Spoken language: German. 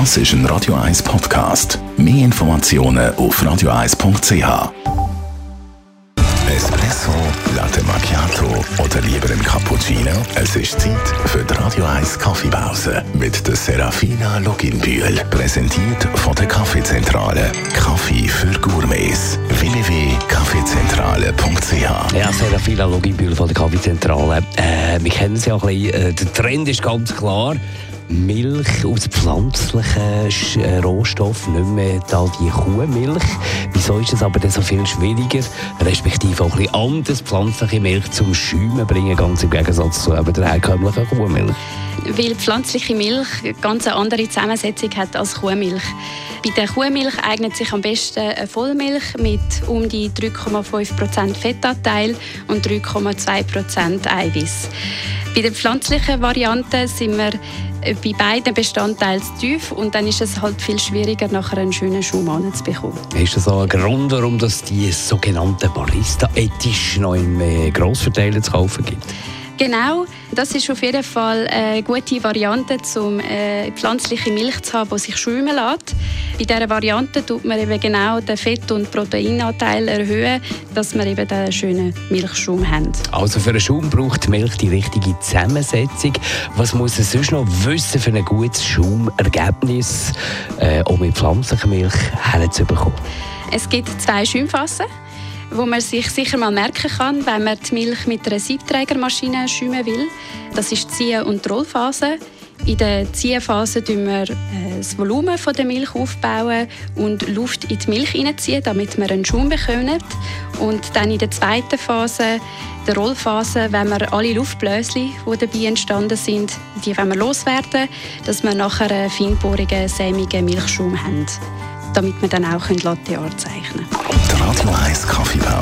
Das ist ein Radio 1 Podcast. Mehr Informationen auf radio1.ch. Espresso, Latte Macchiato oder lieber ein Cappuccino? Es ist Zeit für die Radio 1 Kaffeepause mit der Serafina Loginbühl. Präsentiert von der Kaffeezentrale. Kaffee für Gourmets. www.kaffeezentrale.ch Ja, Serafina Loginbühl von der Kaffeezentrale. Äh, wir kennen es ja ein bisschen. Äh, der Trend ist ganz klar. Milch aus pflanzlichen äh, Rohstoffen, nicht mehr da die Kuhmilch. Wieso ist es aber dann so viel schwieriger, respektive auch ein bisschen anders, pflanzliche Milch zum Schäumen bringen, ganz im Gegensatz zu eben der herkömmlichen Kuhmilch? weil pflanzliche Milch eine ganz andere Zusammensetzung hat als Kuhmilch. Bei der Kuhmilch eignet sich am besten eine Vollmilch mit um die 3,5% Fettanteil und 3,2% Eiweiß. Bei der pflanzlichen Variante sind wir äh, bei beiden Bestandteilen zu tief und dann ist es halt viel schwieriger, nachher einen schönen Schaum anzubekommen. Ist das auch ein Grund, warum es die sogenannten Barista-Edition noch im äh, Grossverteiler zu kaufen gibt? Genau, das ist auf jeden Fall eine gute Variante, um äh, pflanzliche Milch zu haben, die sich schäumen lässt. Bei dieser Variante tut man eben genau den Fett- und Proteinanteil erhöhen, dass wir eben den schönen Milchschaum haben. Also für einen Schaum braucht die Milch die richtige Zusammensetzung. Was muss es sonst noch wissen für ein gutes Schaumergebnis, äh, um mit pflanzlicher Milch herzubekommen? Es gibt zwei Schäumphasen, wo man sich sicher mal merken kann, wenn man die Milch mit einer Siebträgermaschine schäumen will. Das ist die Zieh- und Rollphase. In der Ziehphase bauen wir äh, das Volumen der Milch aufbauen und Luft in die Milch hineinziehen, damit wir einen Schaum bekommen. Und dann in der zweiten Phase, der Rollphase, wenn wir alle Luftbläschen, die dabei entstanden sind, die wollen wir loswerden, dass wir nachher einen feinporigen, sämigen Milchschaum haben, damit wir dann auch Latte zeichnen können.